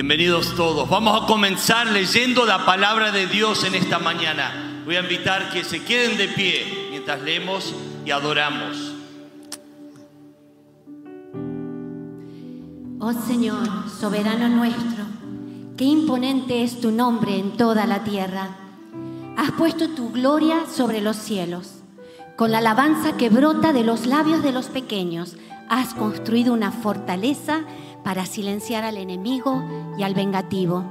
Bienvenidos todos. Vamos a comenzar leyendo la palabra de Dios en esta mañana. Voy a invitar que se queden de pie mientras leemos y adoramos. Oh Señor, soberano nuestro, qué imponente es tu nombre en toda la tierra. Has puesto tu gloria sobre los cielos. Con la alabanza que brota de los labios de los pequeños, has construido una fortaleza para silenciar al enemigo y al vengativo.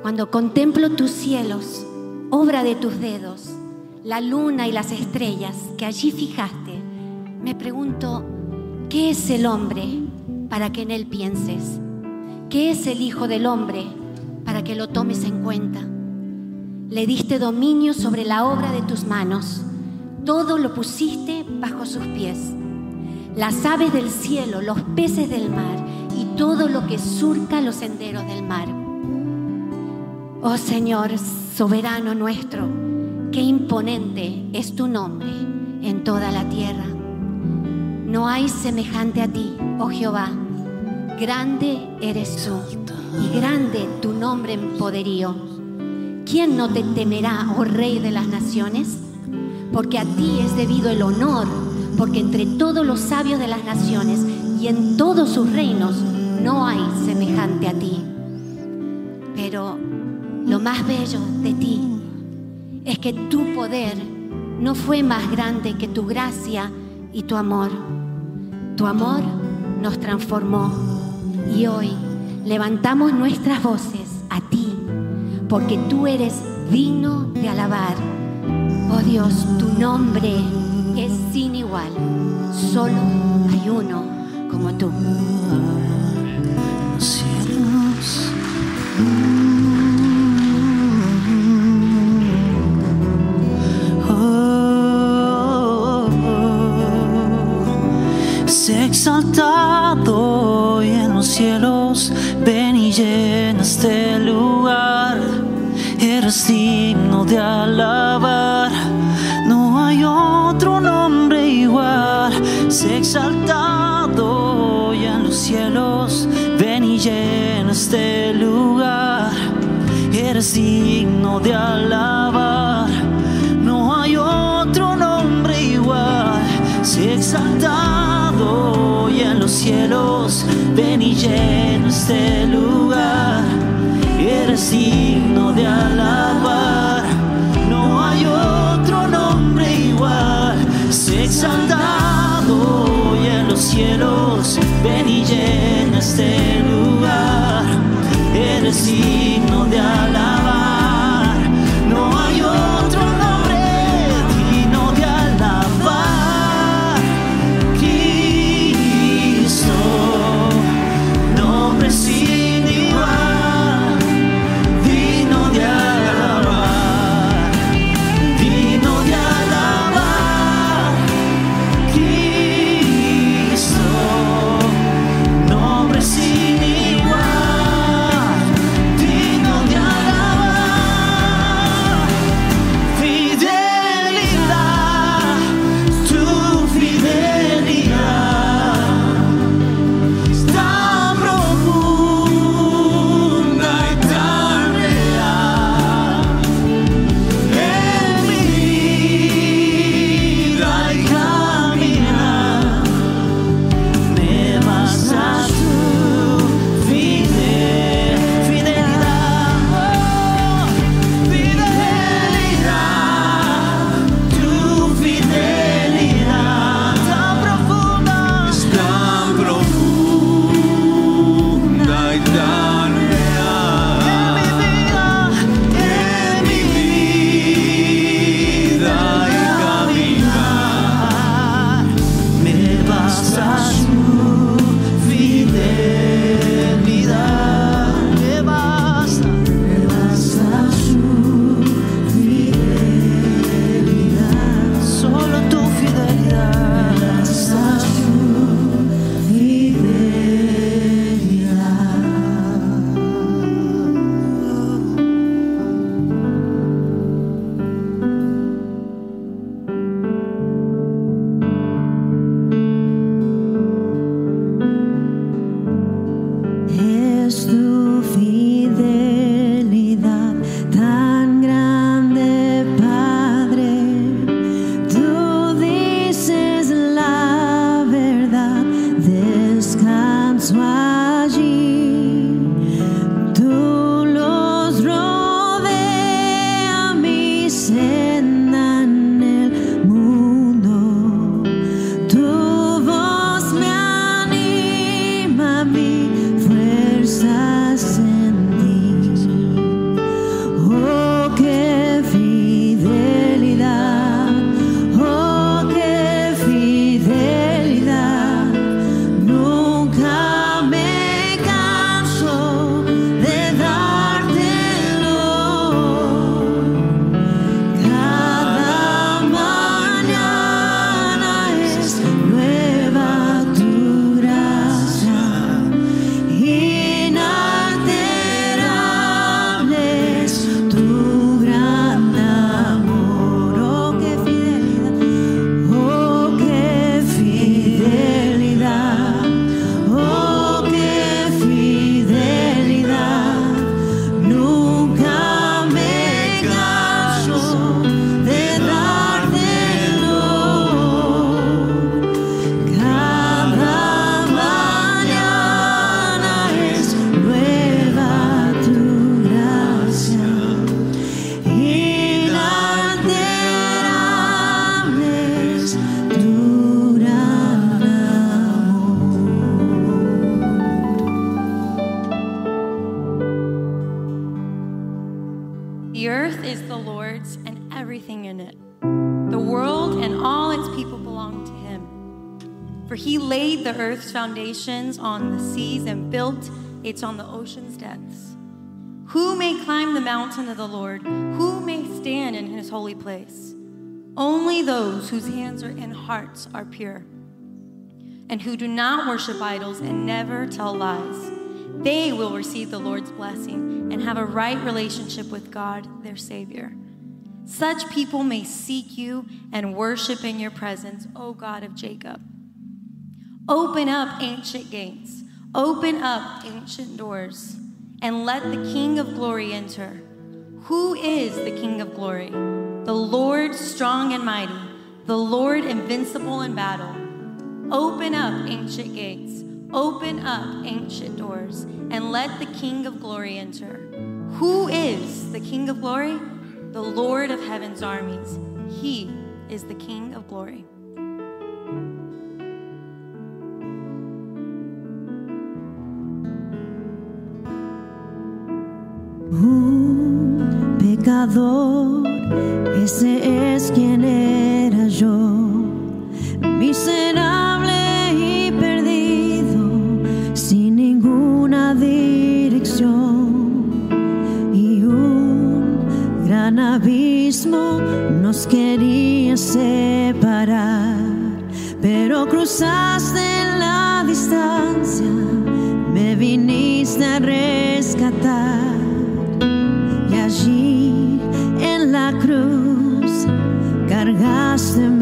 Cuando contemplo tus cielos, obra de tus dedos, la luna y las estrellas que allí fijaste, me pregunto, ¿qué es el hombre para que en él pienses? ¿Qué es el Hijo del Hombre para que lo tomes en cuenta? Le diste dominio sobre la obra de tus manos, todo lo pusiste bajo sus pies las aves del cielo, los peces del mar y todo lo que surca los senderos del mar. Oh Señor, soberano nuestro, qué imponente es tu nombre en toda la tierra. No hay semejante a ti, oh Jehová. Grande eres tú y grande tu nombre en poderío. ¿Quién no te temerá, oh Rey de las naciones? Porque a ti es debido el honor porque entre todos los sabios de las naciones y en todos sus reinos no hay semejante a ti. Pero lo más bello de ti es que tu poder no fue más grande que tu gracia y tu amor. Tu amor nos transformó y hoy levantamos nuestras voces a ti, porque tú eres digno de alabar. Oh Dios, tu nombre igual. Solo hay uno como tú. cielos. Oh, exaltado y en los cielos, ven y llena este lugar. Eres digno de alabar, Sé exaltado y en los cielos, ven y llena este lugar. Eres digno de alabar, no hay otro nombre igual. Sé exaltado y en los cielos, ven y llena este lugar. Eres digno de alabar, cielos, ven y llena este lugar. Eres digno de alabar, foundations on the seas and built it on the ocean's depths. Who may climb the mountain of the Lord? Who may stand in his holy place? Only those whose hands are and hearts are pure, and who do not worship idols and never tell lies. They will receive the Lord's blessing and have a right relationship with God, their Savior. Such people may seek you and worship in your presence, O God of Jacob. Open up ancient gates, open up ancient doors, and let the King of glory enter. Who is the King of glory? The Lord strong and mighty, the Lord invincible in battle. Open up ancient gates, open up ancient doors, and let the King of glory enter. Who is the King of glory? The Lord of heaven's armies. He is the King of glory. Un pecador, ese es quien era yo, miserable y perdido, sin ninguna dirección. Y un gran abismo nos quería separar, pero cruzaste la distancia, me viniste a rescatar. Cargaste mi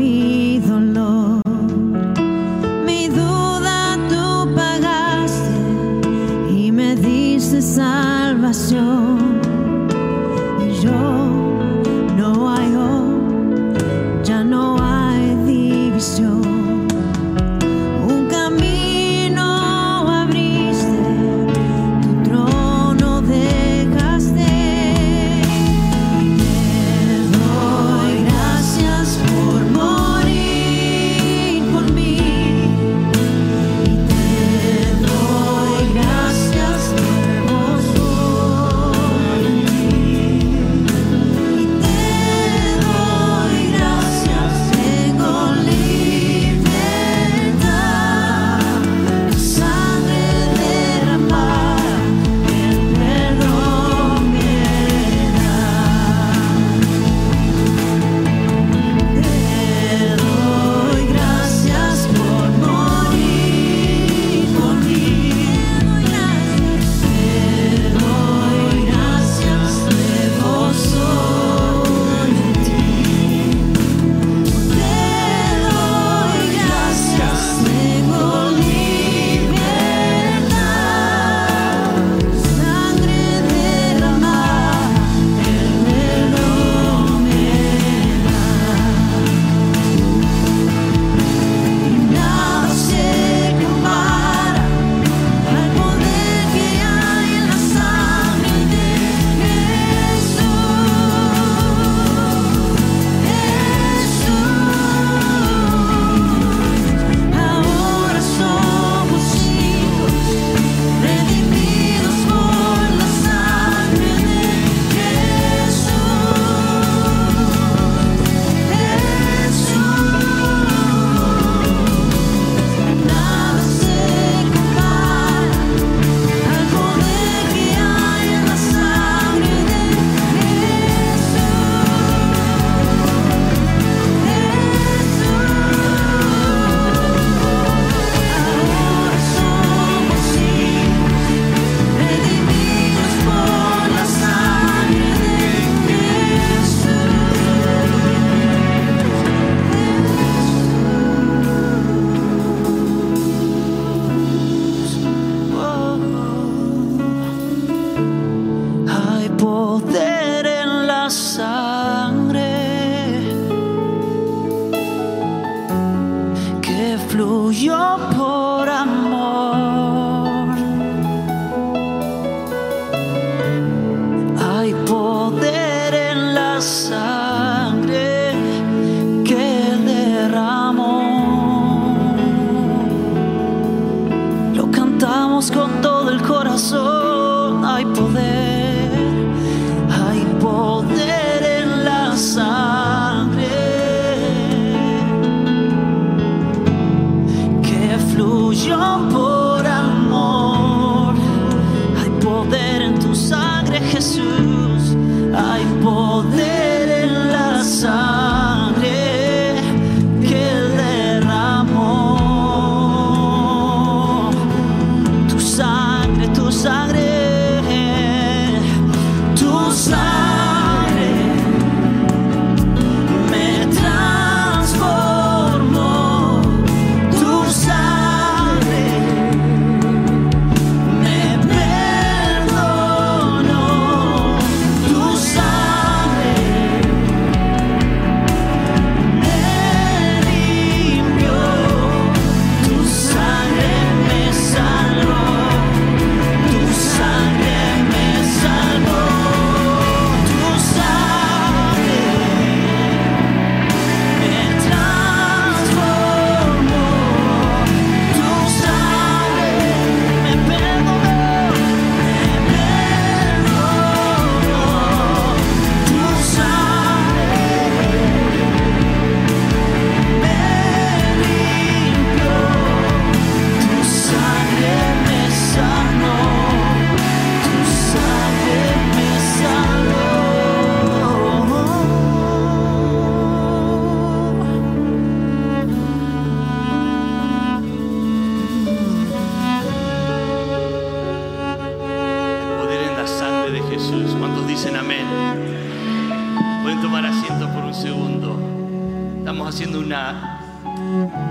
una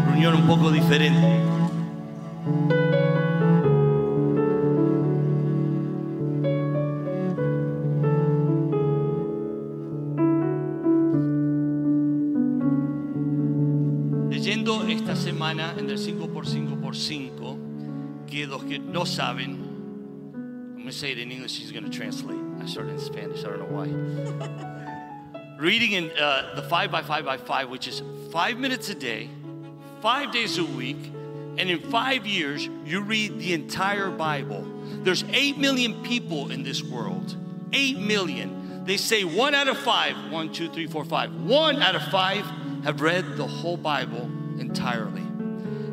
reunión un poco diferente. Leyendo esta semana en el 5x5x5, que los que no saben, I'm going to say it in English, she's going to translate. I started in Spanish, I don't know why. Reading in uh, the 5x5x5, which is five minutes a day, five days a week, and in five years, you read the entire Bible. There's 8 million people in this world. 8 million. They say one out of five, one, two, three, four, five, one out of five have read the whole Bible entirely.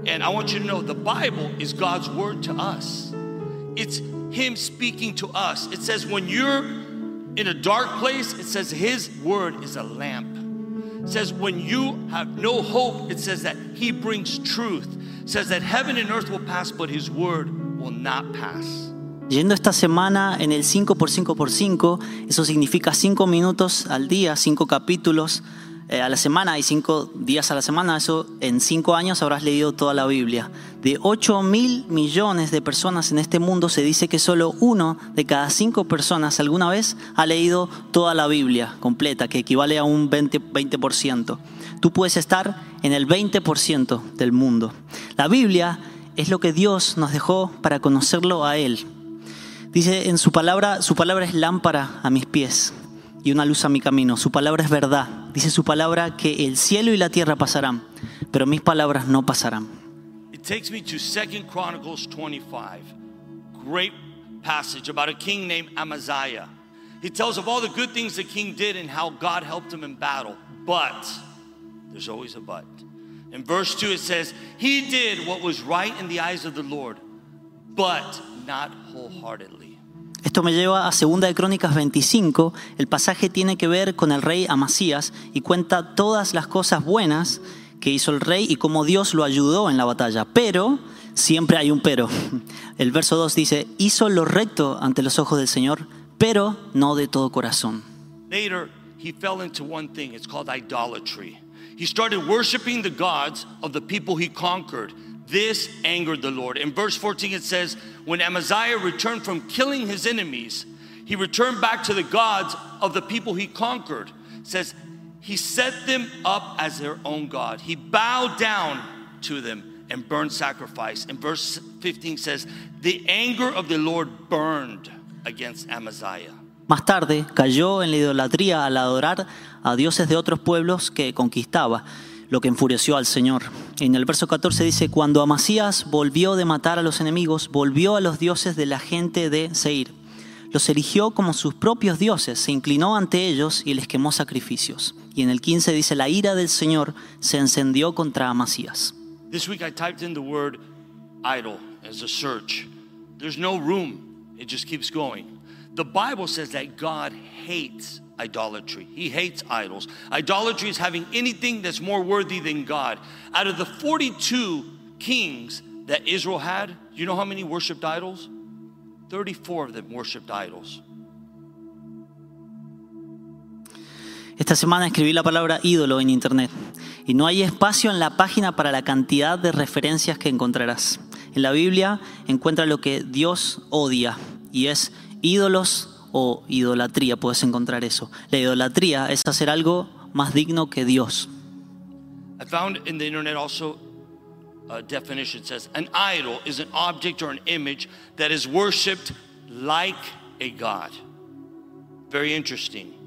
And I want you to know the Bible is God's word to us. It's Him speaking to us. It says, when you're in a dark place, it says His word is a lamp. Says, when you have no hope, it says that He brings truth. It says that heaven and earth will pass, but His word will not pass. Yendo esta semana en el 5x5x5, eso significa 5 minutos al día, 5 capítulos eh, a la semana y 5 días a la semana. Eso en 5 años habrás leído toda la Biblia. De 8 mil millones de personas en este mundo se dice que solo uno de cada 5 personas alguna vez ha leído toda la Biblia completa, que equivale a un 20%. 20%. Tú puedes estar en el 20% del mundo. La Biblia es lo que Dios nos dejó para conocerlo a Él. Dice en su palabra, su palabra es lámpara a mis pies y una luz a mi camino. Su palabra es verdad. Dice su palabra que el cielo y la tierra pasarán, pero mis palabras no pasarán. Takes me to Second Chronicles 25. Great passage about a king named Amaziah. He tells of all the good things the king did and how God helped him in battle. But there's always a but. In verse 2 it says, He did what was right in the eyes of the Lord, but not wholeheartedly. Esto me lleva a Segunda de Crónicas 25. El pasaje tiene que ver con el rey Amasías y cuenta todas las cosas buenas que hizo el rey y cómo Dios lo ayudó en la batalla. Pero siempre hay un pero. El verso 2 dice, hizo lo recto ante los ojos del Señor, pero no de todo corazón. Later, he fell into one thing. It's called idolatry. He started worshiping the gods of the people he conquered. This angered the Lord. In verse 14, it says, When Amaziah returned from killing his enemies, he returned back to the gods of the people he conquered. It says, He set them up as their own God. He bowed down to them and burned sacrifice. And verse 15 says, The anger of the Lord burned against Amaziah. Más tarde cayó en la idolatría al adorar a dioses de otros pueblos que conquistaba, lo que enfureció al Señor. En el verso 14 dice, cuando Amasías volvió de matar a los enemigos, volvió a los dioses de la gente de Seir. Los eligió como sus propios dioses, se inclinó ante ellos y les quemó sacrificios. Y en el 15 dice, la ira del Señor se encendió contra Amasías. This week I typed in the word idol as a search. There's no room, it just keeps going. The Bible says that God hates idolatry, He hates idols. Idolatry is having anything that's more worthy than God. Out of the 42 kings that Israel had, do you know how many worshiped idols? 34 of them worshiped idols. Esta semana escribí la palabra ídolo en internet y no hay espacio en la página para la cantidad de referencias que encontrarás. En la Biblia encuentra lo que Dios odia y es ídolos o idolatría, puedes encontrar eso. La idolatría es hacer algo más digno que Dios. I found in the internet also a definition says an idol is an object or an image that is worshiped like a god. Very interesting.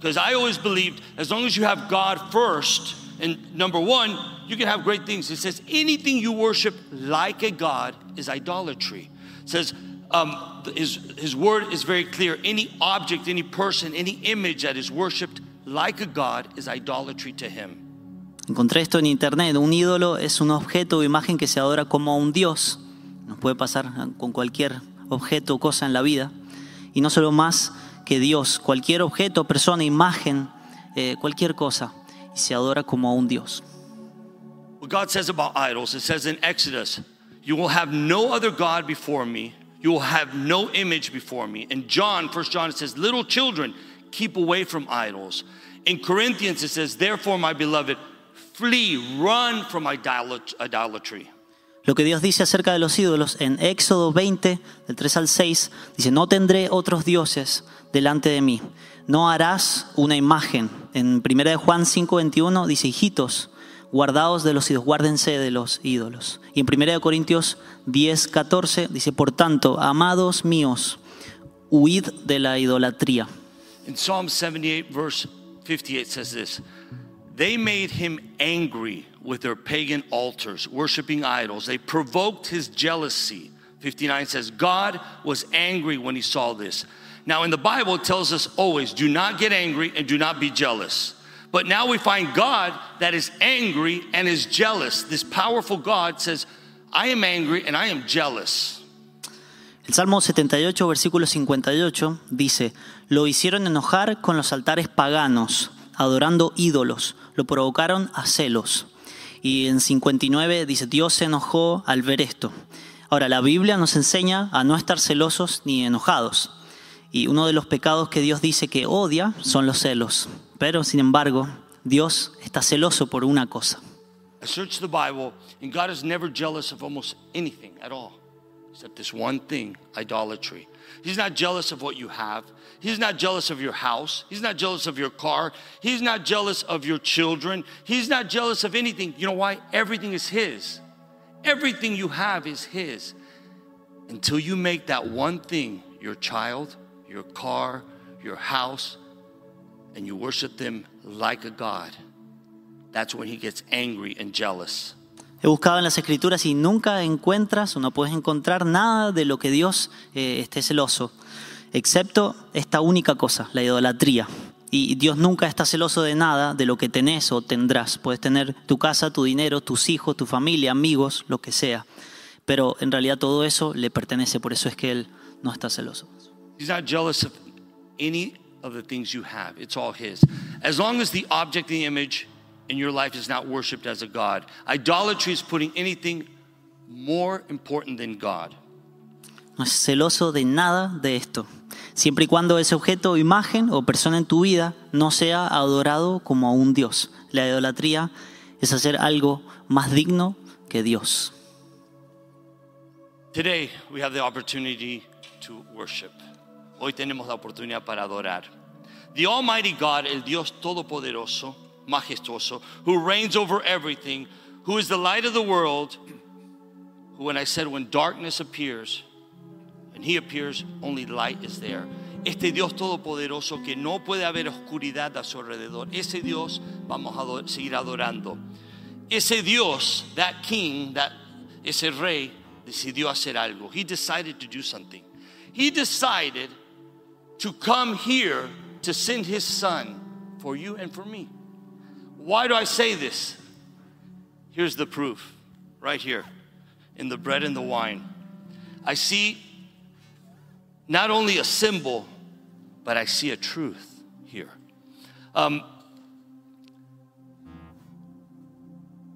Because I always believed as long as you have God first, and number one, you can have great things. It says anything you worship like a god is idolatry. It says um, his, his word is very clear. Any object, any person, any image that is worshiped like a god is idolatry to him. Encontré esto en internet. Un ídolo es un objeto o imagen que se adora como a un dios. Nos puede pasar con cualquier objeto o cosa en la vida. Y no solo más que Dios, cualquier objeto, persona, imagen, eh, cualquier cosa. Y se adora como a un dios. What God says about idols, it says in Exodus, you will have no other God before me. You will have no image before me. In John, 1 John, it says, little children, keep away from idols. In Corinthians, it says, therefore, my beloved, flee, run from idolatry. Lo que Dios dice acerca de los ídolos en Éxodo 20, del 3 al 6, dice, no tendré otros dioses delante de mí, no harás una imagen. En 1 de Juan 5, 21 dice, hijitos, guardaos de los ídolos, guárdense de los ídolos. Y en 1 de Corintios 10, 14 dice, por tanto, amados míos, huid de la idolatría. In Psalm 78, verse 58 says this They made him angry with their pagan altars, worshiping idols. They provoked his jealousy. 59 says, God was angry when he saw this. Now, in the Bible, it tells us always do not get angry and do not be jealous. But now we find God that is angry and is jealous. This powerful God says, I am angry and I am jealous. El Salmo 78, versículo 58 dice, lo hicieron enojar con los altares paganos, adorando ídolos, lo provocaron a celos. Y en 59 dice, Dios se enojó al ver esto. Ahora, la Biblia nos enseña a no estar celosos ni enojados. Y uno de los pecados que Dios dice que odia son los celos. Pero, sin embargo, Dios está celoso por una cosa. I searched the Bible, and God is never jealous of almost anything at all, except this one thing idolatry. He's not jealous of what you have. He's not jealous of your house. He's not jealous of your car. He's not jealous of your children. He's not jealous of anything. You know why? Everything is His. Everything you have is His. Until you make that one thing your child, your car, your house, and you worship them like a God, that's when He gets angry and jealous. He buscado en las escrituras y nunca encuentras o no puedes encontrar nada de lo que Dios eh, esté celoso, excepto esta única cosa, la idolatría. Y Dios nunca está celoso de nada de lo que tenés o tendrás. Puedes tener tu casa, tu dinero, tus hijos, tu familia, amigos, lo que sea. Pero en realidad todo eso le pertenece, por eso es que Él no está celoso. He's not jealous of any of the things you have. It's all His. As long as the object, the image in your life is not worshiped as a God. Idolatry is putting anything more important than God. No es celoso de nada de esto. Siempre y cuando ese objeto, imagen o persona en tu vida no sea adorado como a un Dios. La idolatría es hacer algo más digno que Dios. Today, we have the opportunity to worship. Hoy tenemos la oportunidad para adorar. The Almighty God, el Dios Todopoderoso, majestuoso, who reigns over everything, who is the light of the world, who, when I said, when darkness appears, when He appears, only light is there. Este Dios Todopoderoso que no puede haber oscuridad a su alrededor. Ese Dios vamos a seguir adorando. Ese Dios, that King, that, ese Rey, decidió hacer algo. He decided to do something. He decided to come here to send his son for you and for me. Why do I say this? Here's the proof right here in the bread and the wine. I see not only a symbol, but I see a truth here. Um,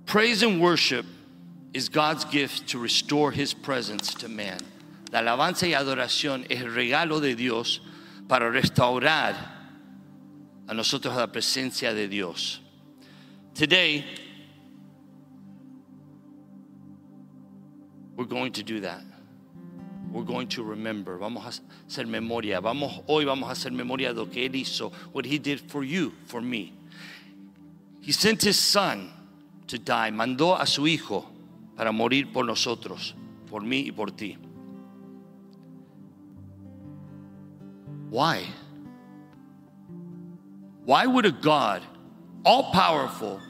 praise and worship is God's gift to restore his presence to man. La alabanza y adoración es el regalo de Dios para restaurar a nosotros la presencia de Dios. Today, we're going to do that. We're going to remember. Vamos a hacer memoria. Vamos, hoy vamos a hacer memoria de lo que Él hizo, what He did for you, for me. He sent His Son to die. Mandó a su Hijo para morir por nosotros, por mí y por ti. Why? Why would a God, all powerful,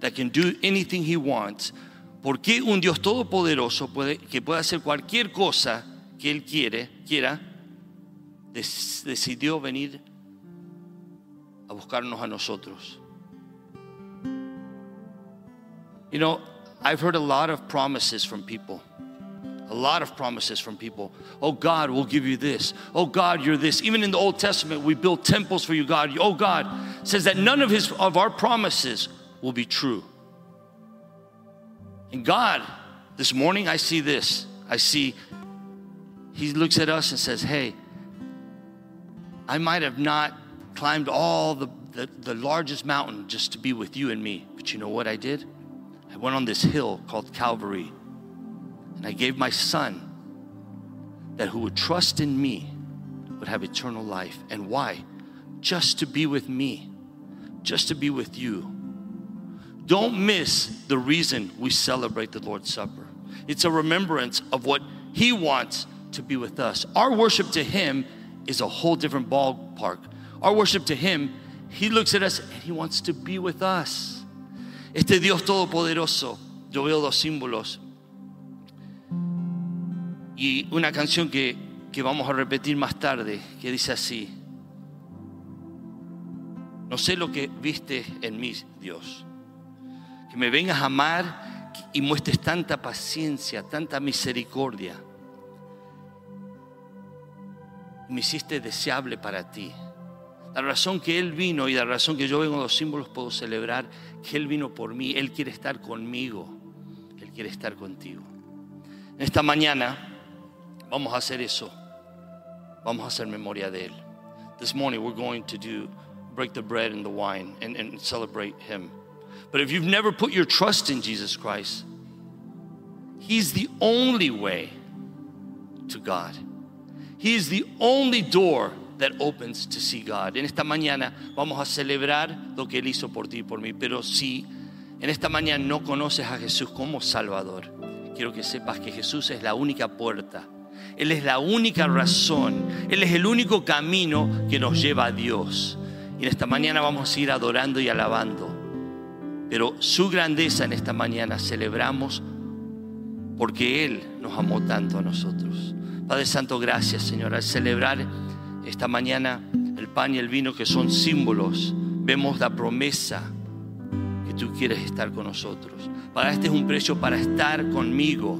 that can do anything He wants, ¿por qué un Dios todopoderoso puede, que puede hacer cualquier cosa que Él quiere, quiera, decidió venir a buscarnos a nosotros? You know, I've heard a lot of promises from people. A lot of promises from people. Oh, God we'll give you this. Oh, God, you're this. Even in the Old Testament, we built temples for you, God. Oh, God says that none of his of our promises will be true. And God, this morning, I see this. I see he looks at us and says, Hey, I might have not climbed all the, the, the largest mountain just to be with you and me. But you know what I did? I went on this hill called Calvary and I gave my son that who would trust in me would have eternal life. And why? Just to be with me, just to be with you. Don't miss the reason we celebrate the Lord's Supper. It's a remembrance of what He wants to be with us. Our worship to Him is a whole different ballpark. Our worship to Him, He looks at us and He wants to be with us. Este Dios todopoderoso, yo veo dos símbolos y una canción que, que vamos a repetir más tarde, que dice así, no sé lo que viste en mí, Dios, que me vengas a amar y muestres tanta paciencia, tanta misericordia, me hiciste deseable para ti. La razón que Él vino y la razón que yo vengo los símbolos puedo celebrar que Él vino por mí, Él quiere estar conmigo, Él quiere estar contigo. En esta mañana vamos a hacer eso, vamos a hacer memoria de Él. This morning we're going to do break the bread and the wine and, and celebrate Him. But if you've never put your trust in Jesus Christ, He's the only way to God. He is the only door that opens to see God. En esta mañana vamos a celebrar lo que Él hizo por ti y por mí. Pero si en esta mañana no conoces a Jesús como Salvador, quiero que sepas que Jesús es la única puerta. Él es la única razón. Él es el único camino que nos lleva a Dios. Y en esta mañana vamos a seguir adorando y alabando. Pero su grandeza en esta mañana celebramos porque Él nos amó tanto a nosotros. Padre Santo, gracias Señor. Al celebrar esta mañana el pan y el vino que son símbolos, vemos la promesa que tú quieres estar con nosotros. Pagaste un precio para estar conmigo.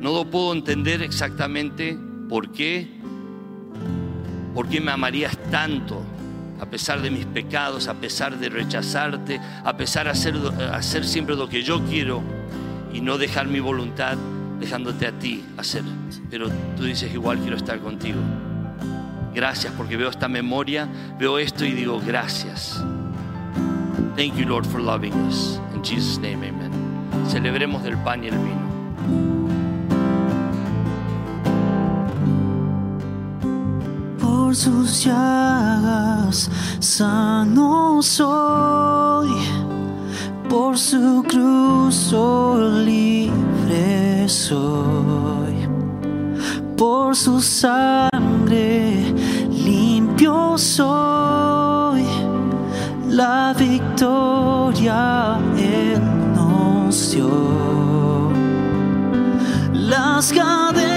No lo puedo entender exactamente por qué, por qué me amarías tanto, a pesar de mis pecados, a pesar de rechazarte, a pesar de hacer, hacer siempre lo que yo quiero y no dejar mi voluntad dejándote a ti hacer. Pero tú dices, igual quiero estar contigo. Gracias porque veo esta memoria, veo esto y digo, gracias. Thank you, Lord, for loving us. In Jesus' name, amen. Celebremos del pan y el vino. Por sus llagas sano soy, por su cruz soy libre soy, por su sangre limpio soy, la victoria Él nos. Las cadenas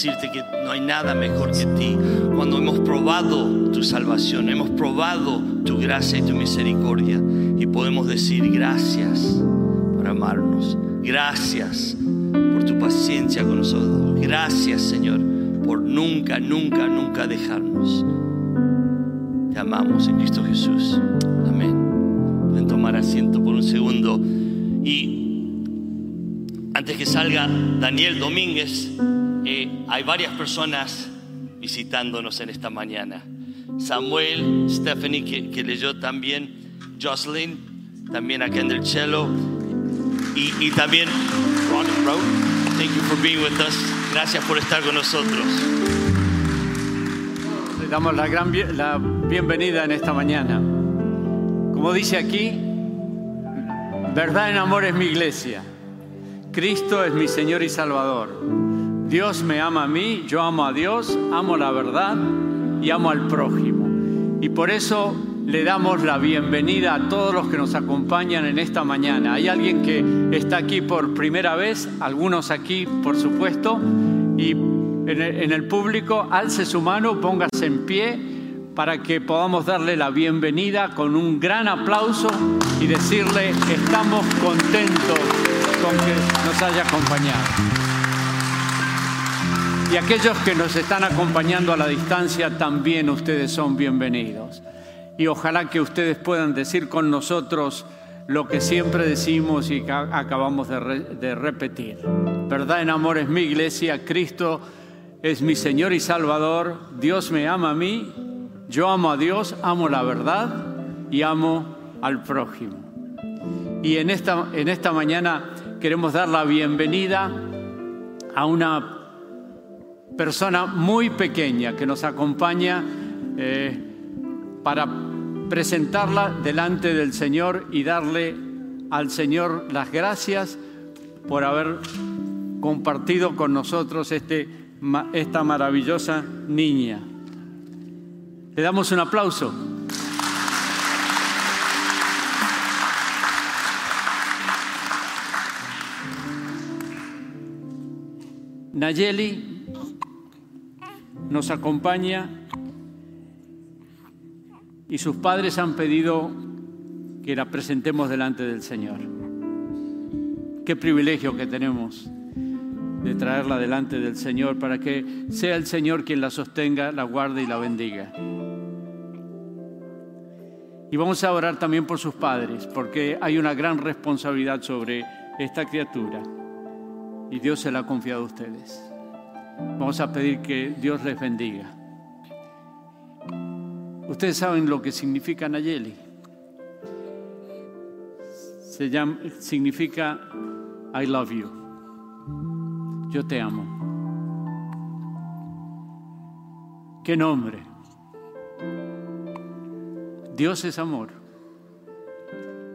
decirte que no hay nada mejor que ti. Cuando hemos probado tu salvación, hemos probado tu gracia y tu misericordia y podemos decir gracias por amarnos, gracias por tu paciencia con nosotros, gracias Señor por nunca, nunca, nunca dejarnos. Te amamos en Cristo Jesús. Amén. Pueden tomar asiento por un segundo y antes que salga Daniel Domínguez, hay varias personas visitándonos en esta mañana. Samuel, Stephanie, que, que leyó también, Jocelyn, también en el cello, y, y también Ron Road. Thank you for being with us. Gracias por estar con nosotros. Le damos la, gran, la bienvenida en esta mañana. Como dice aquí, verdad en amor es mi iglesia. Cristo es mi Señor y Salvador. Dios me ama a mí, yo amo a Dios, amo la verdad y amo al prójimo. Y por eso le damos la bienvenida a todos los que nos acompañan en esta mañana. Hay alguien que está aquí por primera vez, algunos aquí por supuesto, y en el, público, alce su mano, póngase en pie para que podamos darle la bienvenida con un gran aplauso y decirle estamos contentos con que nos haya acompañado. Y aquellos que nos están acompañando a la distancia, también ustedes son bienvenidos. Y ojalá que ustedes puedan decir con nosotros lo que siempre decimos y acabamos de, de repetir. Verdad en amor es mi iglesia, Cristo es mi Señor y Salvador, Dios me ama a mí, yo amo a Dios, amo la verdad y amo al prójimo. Y en esta, en esta mañana queremos dar la bienvenida a una persona muy pequeña que nos acompaña eh, para presentarla delante del Señor y darle al Señor las gracias por haber compartido con nosotros este esta maravillosa niña. Le damos un aplauso. Nayeli nos acompaña y sus padres han pedido que la presentemos delante del Señor. Qué privilegio que tenemos de traerla delante del Señor para que sea el Señor quien la sostenga, la guarde y la bendiga. Y vamos a orar también por sus padres, porque hay una gran responsabilidad sobre esta criatura y Dios se la ha confiado a ustedes. Vamos a pedir que Dios les bendiga. Ustedes saben lo que significa Nayeli. Se llama, significa I love you yo te amo. ¿Qué nombre? Dios es amor.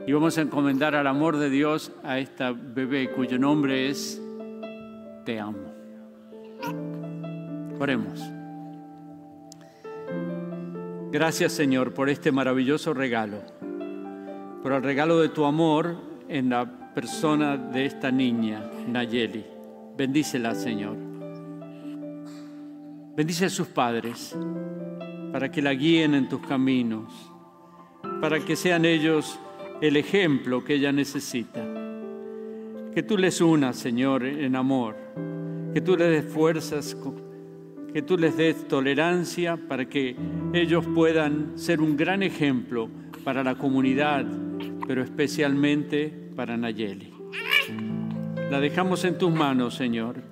Y vamos a encomendar al amor de Dios a esta bebé cuyo nombre es Te amo. Oremos. Gracias Señor por este maravilloso regalo, por el regalo de tu amor en la persona de esta niña, Nayeli. Bendícela, Señor. Bendice a sus padres para que la guíen en tus caminos, para que sean ellos el ejemplo que ella necesita. Que tú les unas, Señor, en amor, que tú les des fuerzas, que tú les des tolerancia para que ellos puedan ser un gran ejemplo para la comunidad, pero especialmente para Nayeli. La dejamos en tus manos, Señor.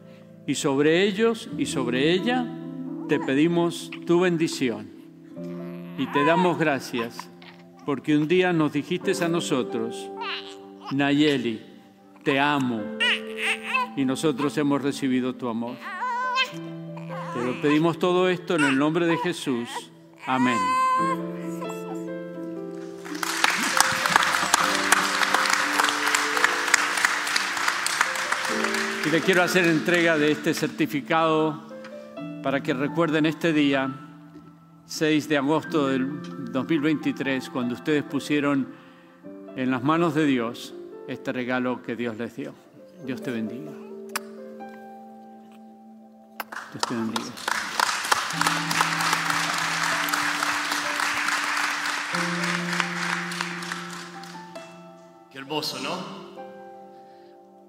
Y sobre ellos y sobre ella te pedimos tu bendición. Y te damos gracias porque un día nos dijiste a nosotros, Nayeli, te amo. Y nosotros hemos recibido tu amor. Te lo pedimos todo esto en el nombre de Jesús. Amén. Y le quiero hacer entrega de este certificado para que recuerden este día, 6 de agosto del 2023, cuando ustedes pusieron en las manos de Dios este regalo que Dios les dio. Dios te bendiga. Dios te bendiga. Qué hermoso, ¿no?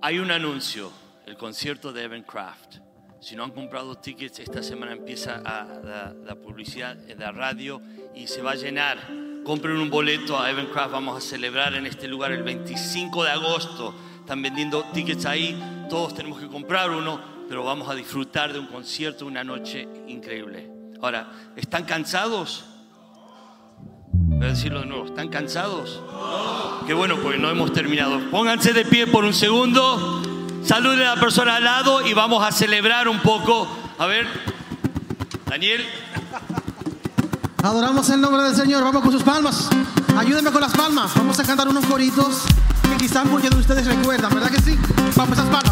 Hay un anuncio el concierto de Evan Craft. Si no han comprado tickets, esta semana empieza la, publicidad en la radio y se va a llenar. Compren un boleto a Evan Craft. Vamos a celebrar en este lugar el 25 de agosto. Están vendiendo tickets ahí. Todos tenemos que comprar uno, pero vamos a disfrutar de un concierto, una noche increíble. Ahora, ¿están cansados? Voy a decirlo de nuevo, ¿están cansados? Qué bueno, porque no hemos terminado. Pónganse de pie por un segundo, saluden a la persona al lado y vamos a celebrar un poco. A ver, Daniel. Adoramos el nombre del Señor, vamos con sus palmas. Ayúdenme con las palmas, vamos a cantar unos coritos que quizás muchos de ustedes recuerdan, ¿verdad que sí? Vamos a esas palmas.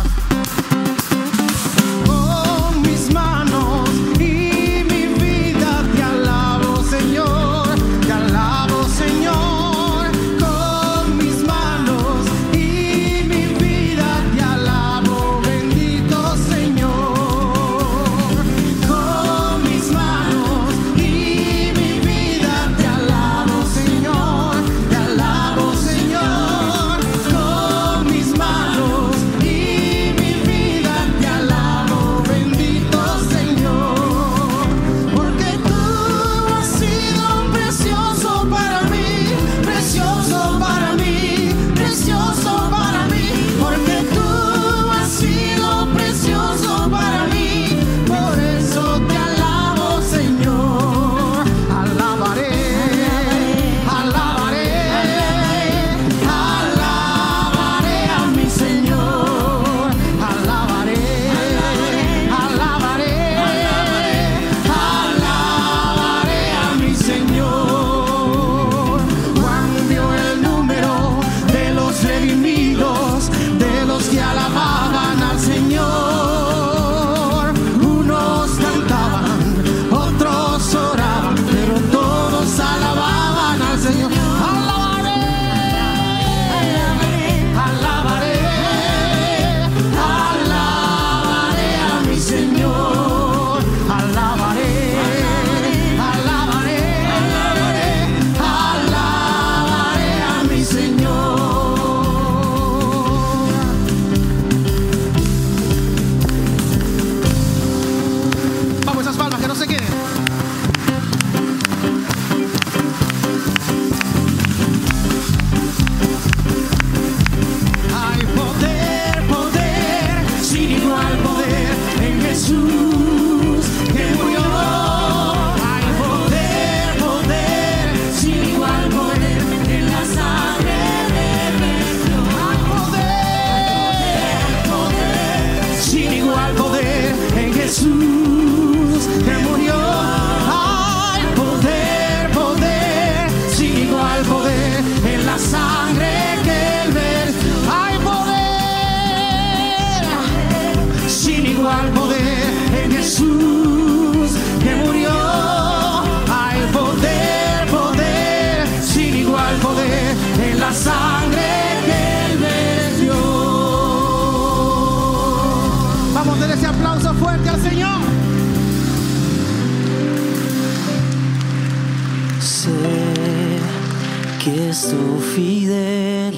es tu fidelidad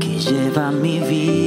que lleva mi vida.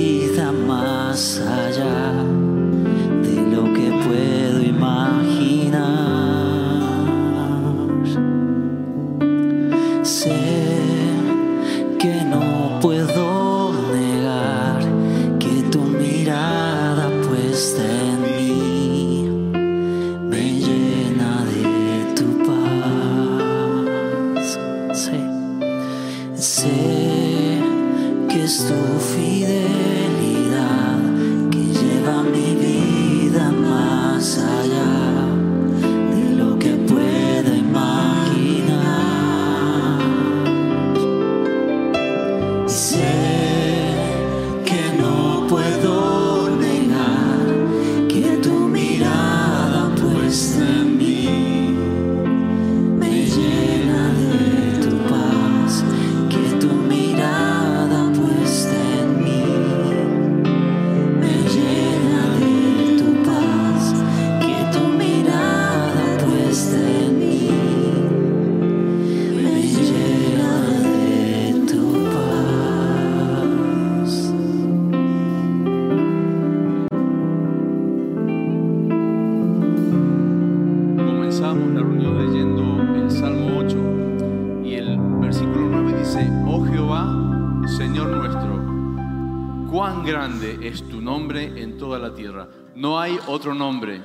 toda la tierra. No hay otro nombre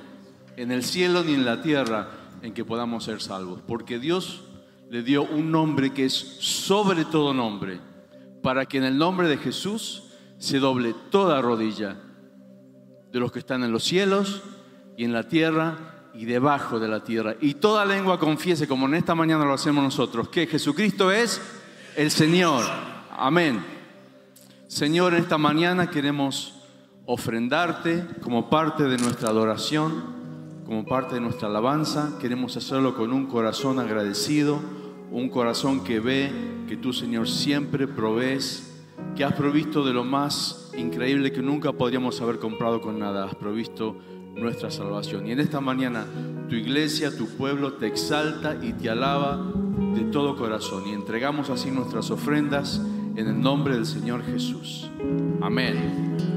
en el cielo ni en la tierra en que podamos ser salvos, porque Dios le dio un nombre que es sobre todo nombre, para que en el nombre de Jesús se doble toda rodilla de los que están en los cielos y en la tierra y debajo de la tierra. Y toda lengua confiese, como en esta mañana lo hacemos nosotros, que Jesucristo es el Señor. Amén. Señor, en esta mañana queremos ofrendarte como parte de nuestra adoración, como parte de nuestra alabanza. Queremos hacerlo con un corazón agradecido, un corazón que ve que tú, Señor, siempre provees, que has provisto de lo más increíble que nunca podríamos haber comprado con nada. Has provisto nuestra salvación. Y en esta mañana tu iglesia, tu pueblo te exalta y te alaba de todo corazón. Y entregamos así nuestras ofrendas en el nombre del Señor Jesús. Amén.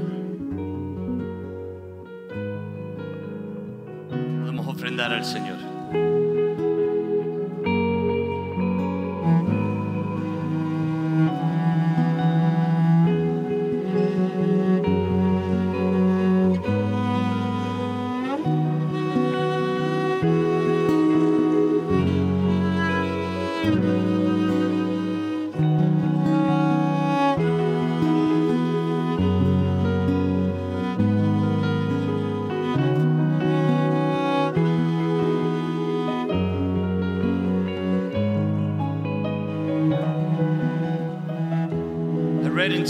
Ofrendar al Señor.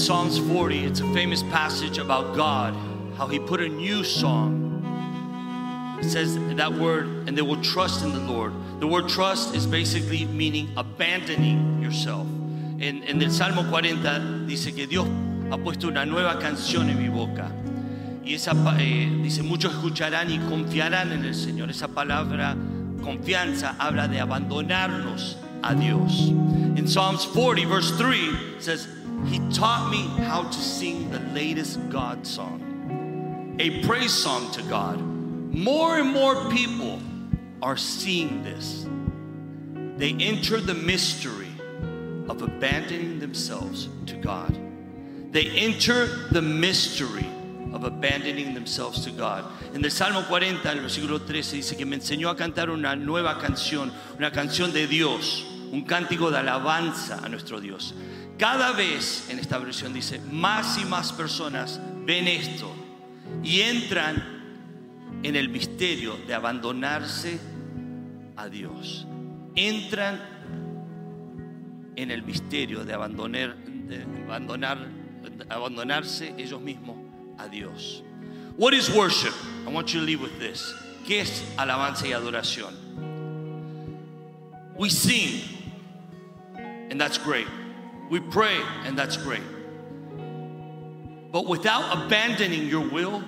Psalms 40, it's a famous passage about God, how He put a new song. It says that word, and they will trust in the Lord. The word trust is basically meaning abandoning yourself. En, en el Salmo 40 dice que Dios ha puesto una nueva canción en mi boca. Y esa eh, dice, muchos escucharán y confiarán en el Señor. Esa palabra confianza habla de abandonarnos a Dios. In Psalms 40, verse 3 says, He taught me how to sing the latest God song, a praise song to God. More and more people are seeing this. They enter the mystery of abandoning themselves to God. They enter the mystery of abandoning themselves to God. En el Salmo 40, el versículo 13, dice que me enseñó a cantar una nueva canción, una canción de Dios, un cántico de alabanza a nuestro Dios. Cada vez en esta versión dice, más y más personas ven esto y entran en el misterio de abandonarse a Dios. Entran en el misterio de abandonar, abandonarse ellos mismos a Dios. What is worship? I want you to leave with this. ¿Qué es alabanza y adoración? We sing, and that's great. We pray, and that's great. But without abandoning your will,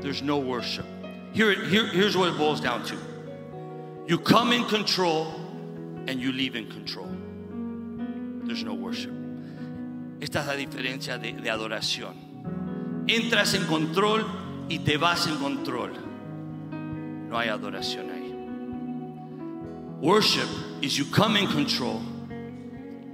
there's no worship. Here, here, here's what it boils down to you come in control, and you leave in control. There's no worship. Esta es la diferencia de, de adoración. Entras en control y te vas en control. No hay adoración ahí. Worship is you come in control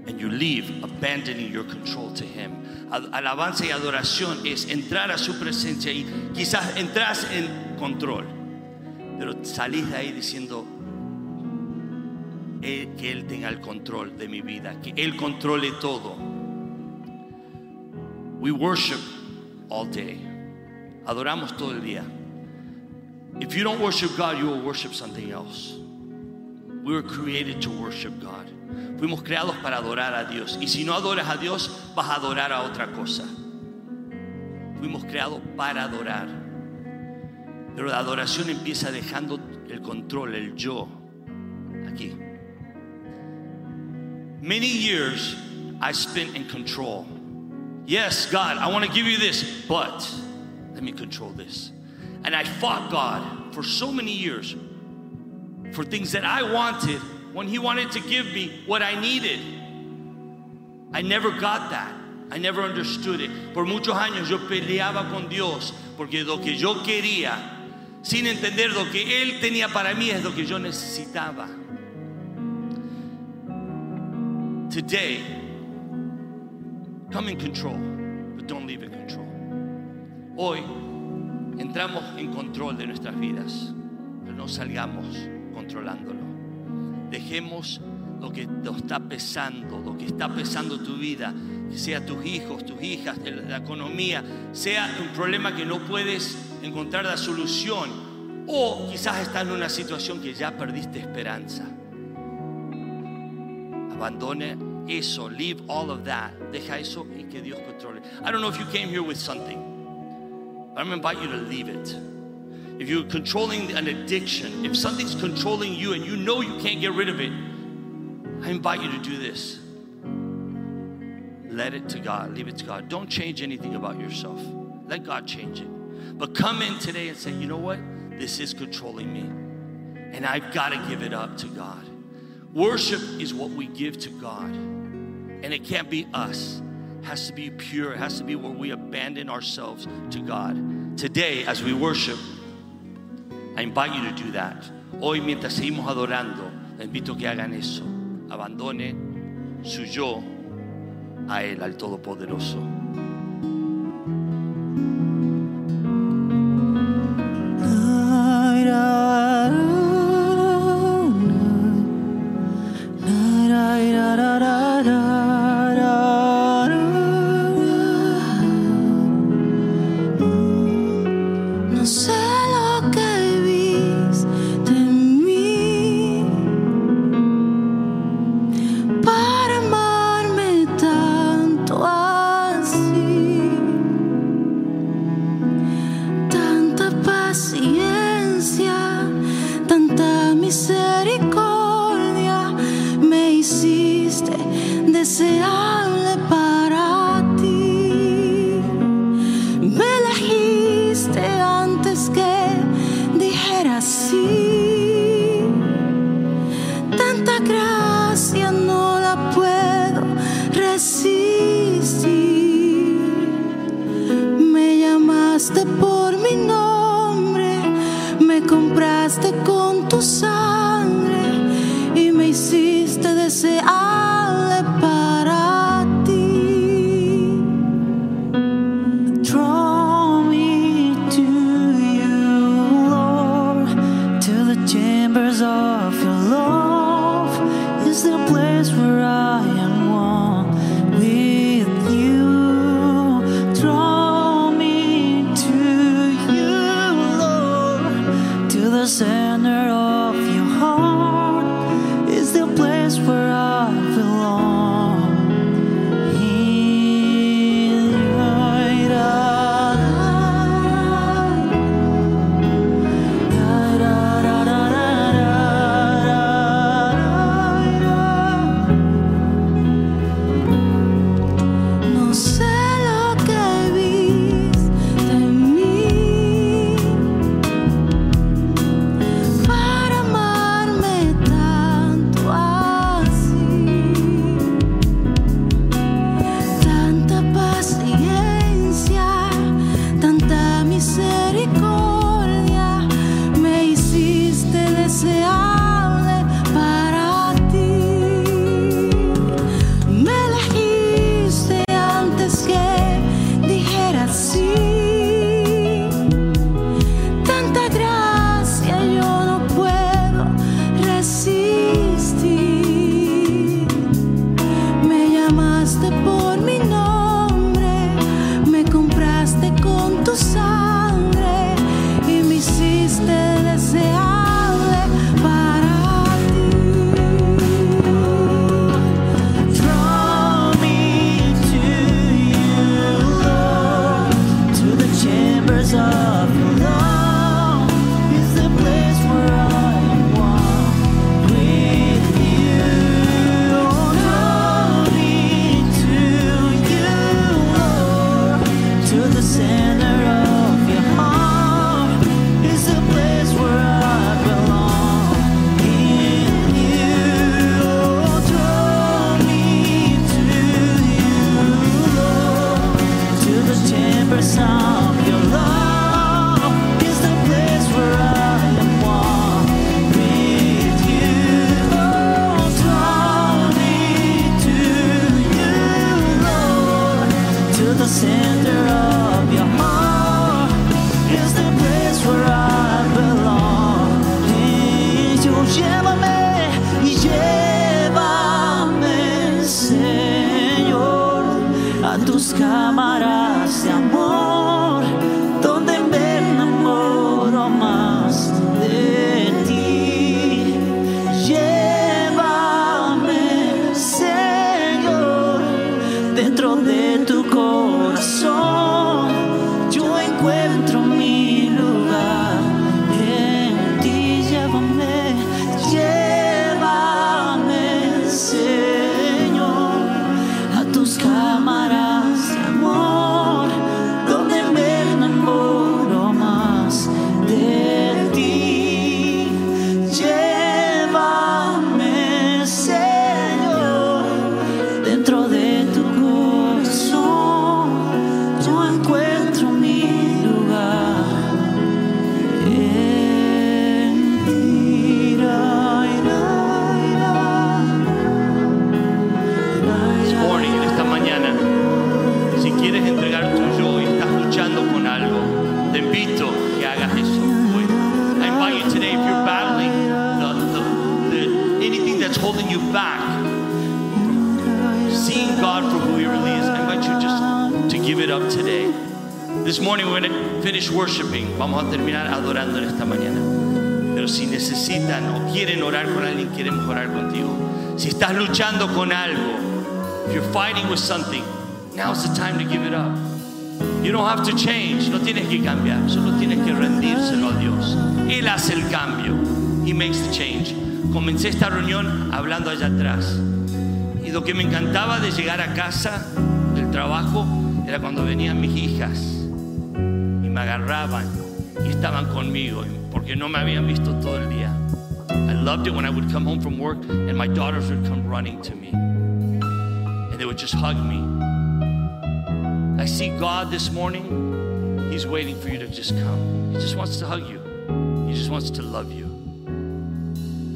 and you leave abandoning your control to Him. Alabanza y adoración es entrar a su presencia y quizás entras en control, pero salís de ahí diciendo eh, que Él tenga el control de mi vida, que Él controle todo. We worship all day. Adoramos todo el día. If you don't worship God, you will worship something else. We were created to worship God. Fuimos creados para adorar a Dios. Y si no adoras a Dios, vas a adorar a otra cosa. Fuimos creados para adorar. Pero la adoración empieza dejando el control, el yo, aquí. Many years I spent in control. Yes, God, I want to give you this, but let me control this. And I fought God for so many years for things that I wanted when He wanted to give me what I needed. I never got that. I never understood it. Por muchos años yo peleaba con Dios porque lo que yo quería, sin entender lo que Él tenía para mí, es lo que yo necesitaba. Today, come in control, but don't leave in control. Hoy entramos en control de nuestras vidas, pero no salgamos controlándolo. Dejemos lo que nos está pesando, lo que está pesando tu vida, sea tus hijos, tus hijas, la economía, sea un problema que no puedes encontrar la solución. O quizás estás en una situación que ya perdiste esperanza. Abandone eso, leave all of that. Deja eso y que Dios controle. I don't know if you came here with something, but I'm going to invite you to leave it. If you're controlling an addiction, if something's controlling you and you know you can't get rid of it, I invite you to do this. Let it to God, leave it to God. Don't change anything about yourself. Let God change it. But come in today and say, you know what? This is controlling me. And I've got to give it up to God. Worship is what we give to God. And it can't be us. It has to be pure. It has to be where we abandon ourselves to God. Today, as we worship, I invite you to do that. Hoy, mientras seguimos adorando, invito que hagan eso. Abandone su yo a Él, al Todopoderoso. Center of your heart. With something, now's the time to give it up. You don't have to change, no tienes que cambiar, solo tienes que rendírselo a Dios. Él hace el cambio. He makes the change. Comencé esta reunión hablando allá atrás. Y lo que me encantaba de llegar a casa del trabajo era cuando venían mis hijas y me agarraban y estaban conmigo porque no me habían visto todo el día. I loved it when I would come home from work and my daughters would come running to me they would just hug me. I see God this morning. He's waiting for you to just come. He just wants to hug you. He just wants to love you.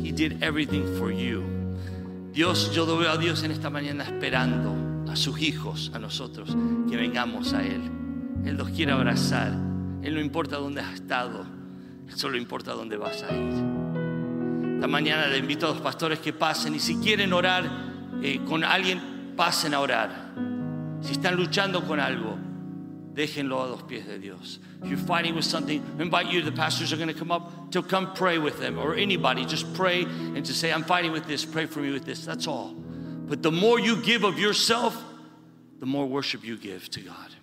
He did everything for you. Dios, yo veo a Dios en esta mañana esperando a sus hijos, a nosotros, que vengamos a Él. Él los quiere abrazar. Él no importa dónde has estado, Él solo importa dónde vas a ir. Esta mañana le invito a los pastores que pasen y si quieren orar eh, con alguien, pasen a orar. Si están luchando con algo, déjenlo a los pies de Dios. If you're fighting with something, I invite you, the pastors are going to come up to come pray with them or anybody. Just pray and just say, I'm fighting with this, pray for me with this. That's all. But the more you give of yourself, the more worship you give to God.